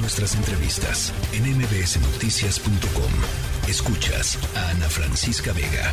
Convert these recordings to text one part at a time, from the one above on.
nuestras entrevistas en mbsnoticias.com. Escuchas a Ana Francisca Vega.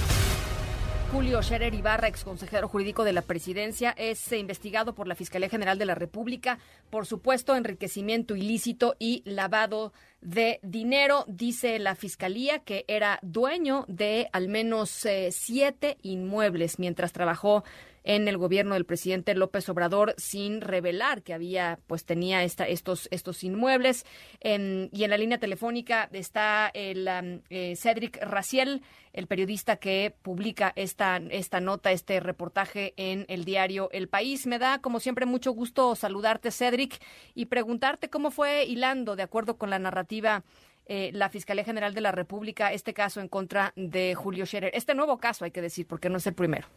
Julio Scherer Ibarra, ex consejero jurídico de la presidencia, es investigado por la Fiscalía General de la República por supuesto enriquecimiento ilícito y lavado de dinero. Dice la Fiscalía que era dueño de al menos eh, siete inmuebles mientras trabajó en el gobierno del presidente López Obrador sin revelar que había, pues tenía esta, estos, estos inmuebles. y en la línea telefónica está el eh, Cedric Raciel, el periodista que publica esta, esta nota, este reportaje en el diario El País. Me da, como siempre, mucho gusto saludarte, Cedric, y preguntarte cómo fue hilando, de acuerdo con la narrativa eh, la Fiscalía General de la República este caso en contra de Julio Scherer. Este nuevo caso, hay que decir, porque no es el primero.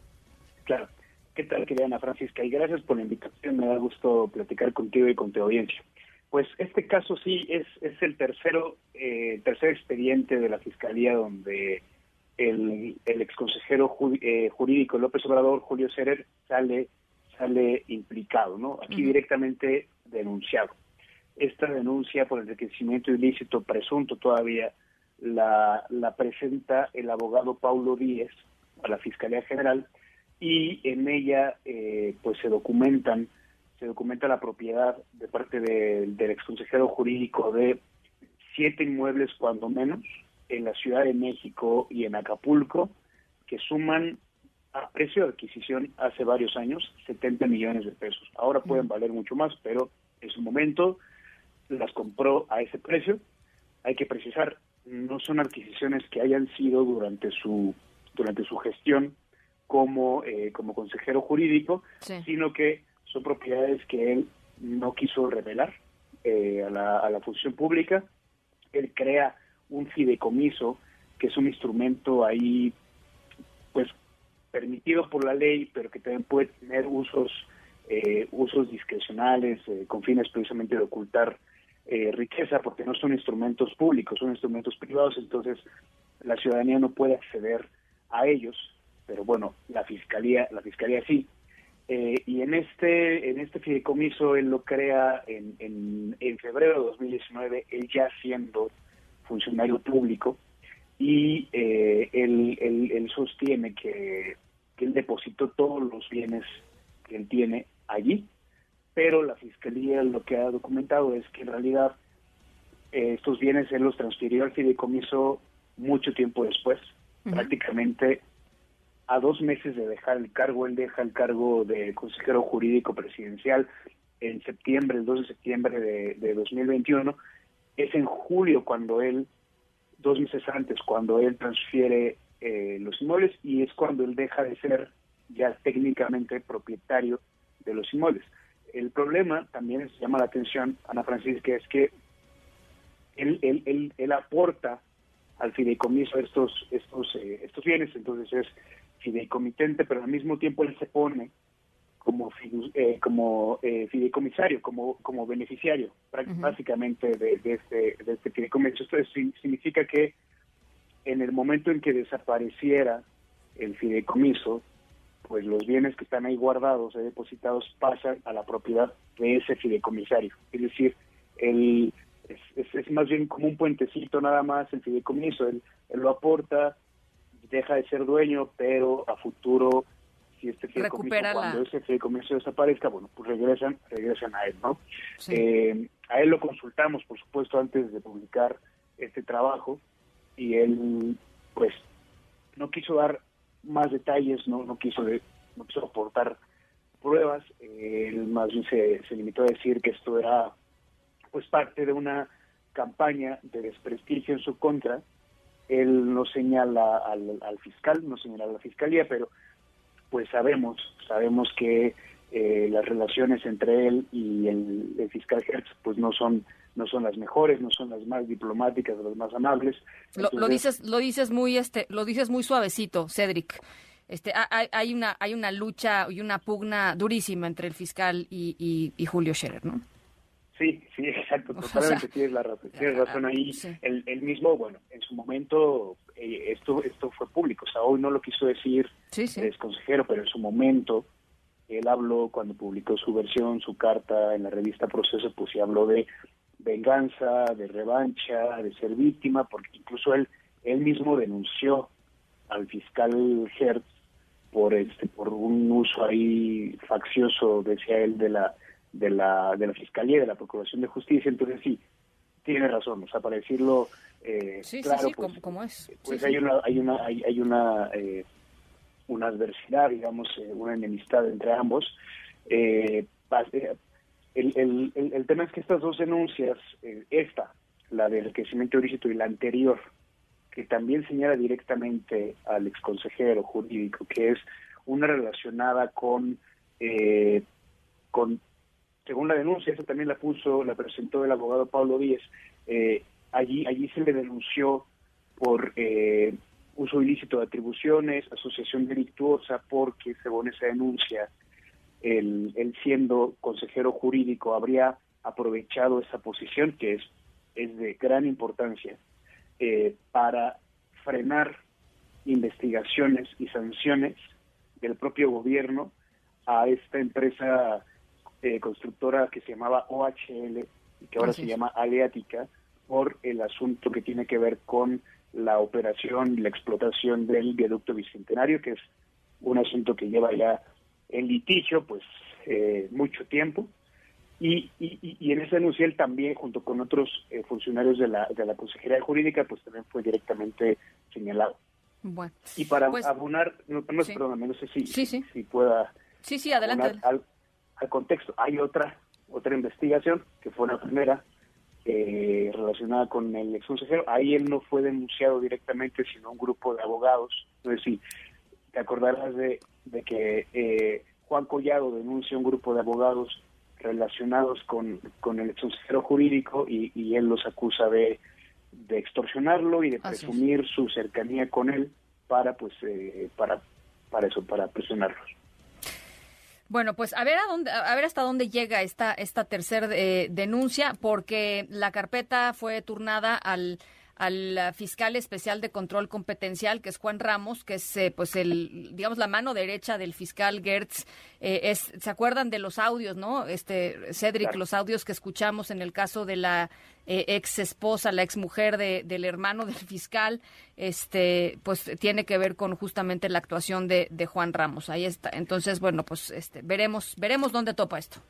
Claro. ¿Qué tal, querida Ana Francisca? Y gracias por la invitación, me da gusto platicar contigo y con tu audiencia. Pues este caso sí es, es el tercero, eh, tercer expediente de la Fiscalía donde el, el exconsejero eh, jurídico López Obrador, Julio Serer, sale, sale implicado, ¿no? Aquí directamente denunciado. Esta denuncia por el enriquecimiento ilícito presunto todavía la, la presenta el abogado Paulo Díez a la Fiscalía General y en ella eh, pues se documentan se documenta la propiedad de parte del exconsejero jurídico de siete inmuebles cuando menos en la Ciudad de México y en Acapulco que suman a precio de adquisición hace varios años 70 millones de pesos. Ahora pueden valer mucho más, pero en su momento las compró a ese precio. Hay que precisar, no son adquisiciones que hayan sido durante su durante su gestión como, eh, como consejero jurídico, sino que son propiedades que él no quiso revelar eh, a, la, a la función pública. Él crea un fideicomiso, que es un instrumento ahí, pues, permitido por la ley, pero que también puede tener usos, eh, usos discrecionales con fines precisamente de ocultar riqueza, porque no son instrumentos públicos, son instrumentos privados, entonces la ciudadanía no puede acceder a ellos pero bueno, la fiscalía, la fiscalía sí. Eh, y en este, en este fideicomiso él lo crea en, en, febrero de 2019, él ya siendo funcionario público, y eh, él, sostiene que, él depositó todos los bienes que él tiene allí, pero la fiscalía lo que ha documentado es que en realidad eh, estos bienes él los transfirió al fideicomiso mucho tiempo después, prácticamente a dos meses de dejar el cargo, él deja el cargo de consejero jurídico presidencial en septiembre, el 2 de septiembre de, 2021. Es en julio cuando él, dos meses antes, cuando él transfiere eh, los inmuebles y es cuando él deja de ser ya técnicamente propietario de los inmuebles. El problema también se llama la atención, Ana Francisca, es que él, él, él, él aporta al fideicomiso estos, estos, eh, estos bienes, entonces es fideicomitente, pero al mismo tiempo él se pone como eh, como eh, fideicomisario, como como beneficiario, básicamente de, este de este fideicomiso. Esto significa que en el momento en que desapareciera el fideicomiso, pues los bienes que están ahí guardados, y depositados, pasan a la propiedad de ese fideicomisario. Es decir, el, es, es, más bien como un puentecito nada más el fideicomiso, él lo aporta, deja de ser dueño, pero a futuro, si este fideicomiso, cuando ese fideicomiso desaparezca, bueno, pues regresan, regresan a él, ¿no? Eh, a él lo consultamos, por supuesto, antes de publicar este trabajo, y él, pues, no quiso dar más detalles, no, no quiso no quiso aportar pruebas, él más bien se, se limitó a decir que esto era, pues, parte de una campaña de desprestigio en su contra, él no señala al, fiscal, no señala a la fiscalía, pero pues sabemos, sabemos que eh, las relaciones entre él y el, fiscal Hertz pues no son no son las mejores, no son las más diplomáticas, las más amables. lo, dices lo dices muy este lo dices muy suavecito, Cedric. Este, hay, hay una hay una lucha y una pugna durísima entre el fiscal y, y Julio Scherer, ¿no? Sí, sí, exacto, totalmente tienes la razón, tienes razón ahí. El, mismo, bueno, en su momento eh, esto esto fue público, o sea, hoy no lo quiso decir el consejero, pero en su momento él habló cuando publicó su versión, su carta en la revista Proceso, pues sí habló de venganza, de revancha, de ser víctima, porque incluso él, él mismo denunció al fiscal Hertz por este por un uso ahí faccioso decía él de la de la de la fiscalía y de la procuración de justicia entonces sí tiene razón o sea para decirlo eh, sí, claro sí, pues, como, es. Pues hay una hay una hay, hay una eh, una adversidad digamos eh, una enemistad entre ambos. Eh, el, el, el, el, tema es que estas dos denuncias esta la del enriquecimiento ilícito y la anterior que también señala directamente al exconsejero jurídico, que es una relacionada con, eh, con según la denuncia, esa también la puso, la presentó el abogado Pablo Díez, eh, allí, allí se le denunció por eh, uso ilícito de atribuciones, asociación delictuosa, porque según esa denuncia, él, él siendo consejero jurídico habría aprovechado esa posición que es, es de gran importancia eh, para frenar investigaciones y sanciones del propio gobierno a esta empresa eh, constructora que se llamaba OHL y que ahora se llama Aleática por el asunto que tiene que ver con la operación y la explotación del viaducto bicentenario, que es un asunto que lleva ya en litigio pues eh, mucho tiempo y, y, y, en ese anuncio él también, junto con otros eh, funcionarios de la, de la Consejería Jurídica, pues también fue directamente señalado. Bueno, y para pues, abonar, no, no, sí. perdóname, no sé si, sí, sí. si pueda sí, sí, adelante. Al, al, contexto. Hay otra otra investigación, que fue la primera, eh, relacionada con el ex consejero. Ahí él no fue denunciado directamente, sino un grupo de abogados. No sé si te acordarás de, de que eh, Juan Collado denuncia un grupo de abogados relacionados con, con el consejero jurídico y, y, él los acusa de, de extorsionarlo y de presumir su cercanía con él para pues eh, para para eso para presionarlos bueno, pues a ver a dónde, a ver hasta dónde llega esta esta tercera eh, denuncia, porque la carpeta fue turnada al al fiscal especial de control competencial, que es Juan Ramos, que es eh, pues el, digamos, la mano derecha del fiscal Gertz. Eh, es, ¿Se acuerdan de los audios, no? Este, Cedric, los audios que escuchamos en el caso de la eh, ex esposa, la ex mujer de, del hermano del fiscal, este, pues tiene que ver con justamente la actuación de, de Juan Ramos. Ahí está. Entonces, bueno, pues este, veremos, veremos dónde topa esto.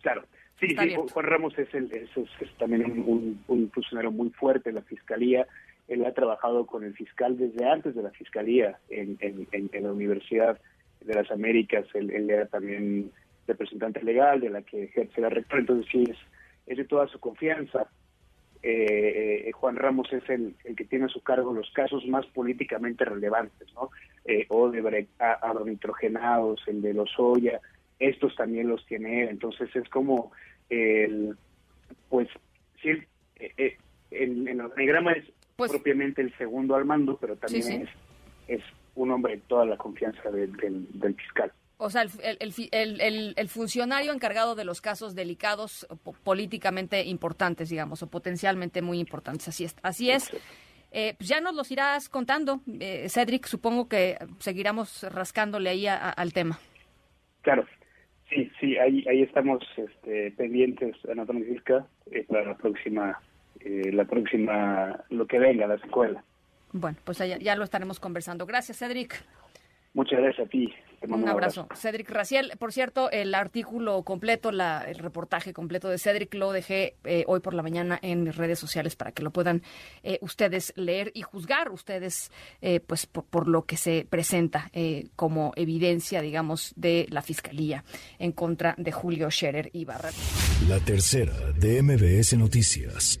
Claro. Sí, sí Juan Ramos es, el, es, es, es también un, un, funcionario muy fuerte en la Fiscalía. Él ha trabajado con el fiscal desde antes de la Fiscalía en, en, en, en la Universidad de las Américas. Él, él, era también representante legal de la que ejerce la rectora. Entonces, sí, es, es de toda su confianza. Eh, eh, Juan Ramos es el, el, que tiene a su cargo los casos más políticamente relevantes, ¿no? Eh, Odebrecht, agronitrogenados, el de Lozoya, estos también los tiene él. Entonces, es como el, pues, sí, eh, eh, en, en el organigrama es pues, propiamente el segundo al mando, pero también sí, sí. Es, es, un hombre de toda la confianza del, del, del fiscal. O sea, el, el, el, el, funcionario encargado de los casos delicados políticamente importantes, digamos, o potencialmente muy importantes. Así es. Así es. Eh, pues ya nos los irás contando, eh, Cedric. Supongo que seguiremos rascándole ahí a, a, al tema. Claro. Sí, sí, ahí, ahí estamos este, pendientes, Ana Francisca, eh, para la próxima, eh, la próxima, lo que venga, la escuela. Bueno, pues ya, ya lo estaremos conversando. Gracias, Cedric. Muchas gracias a ti. Un, un abrazo. abrazo. Cedric Raciel, por cierto, el artículo completo, la, el reportaje completo de Cedric lo dejé eh, hoy por la mañana en mis redes sociales para que lo puedan eh, ustedes leer y juzgar ustedes eh, pues por, por, lo que se presenta eh, como evidencia, digamos, de la Fiscalía en contra de Julio Scherer Ibarra. La tercera de MBS Noticias.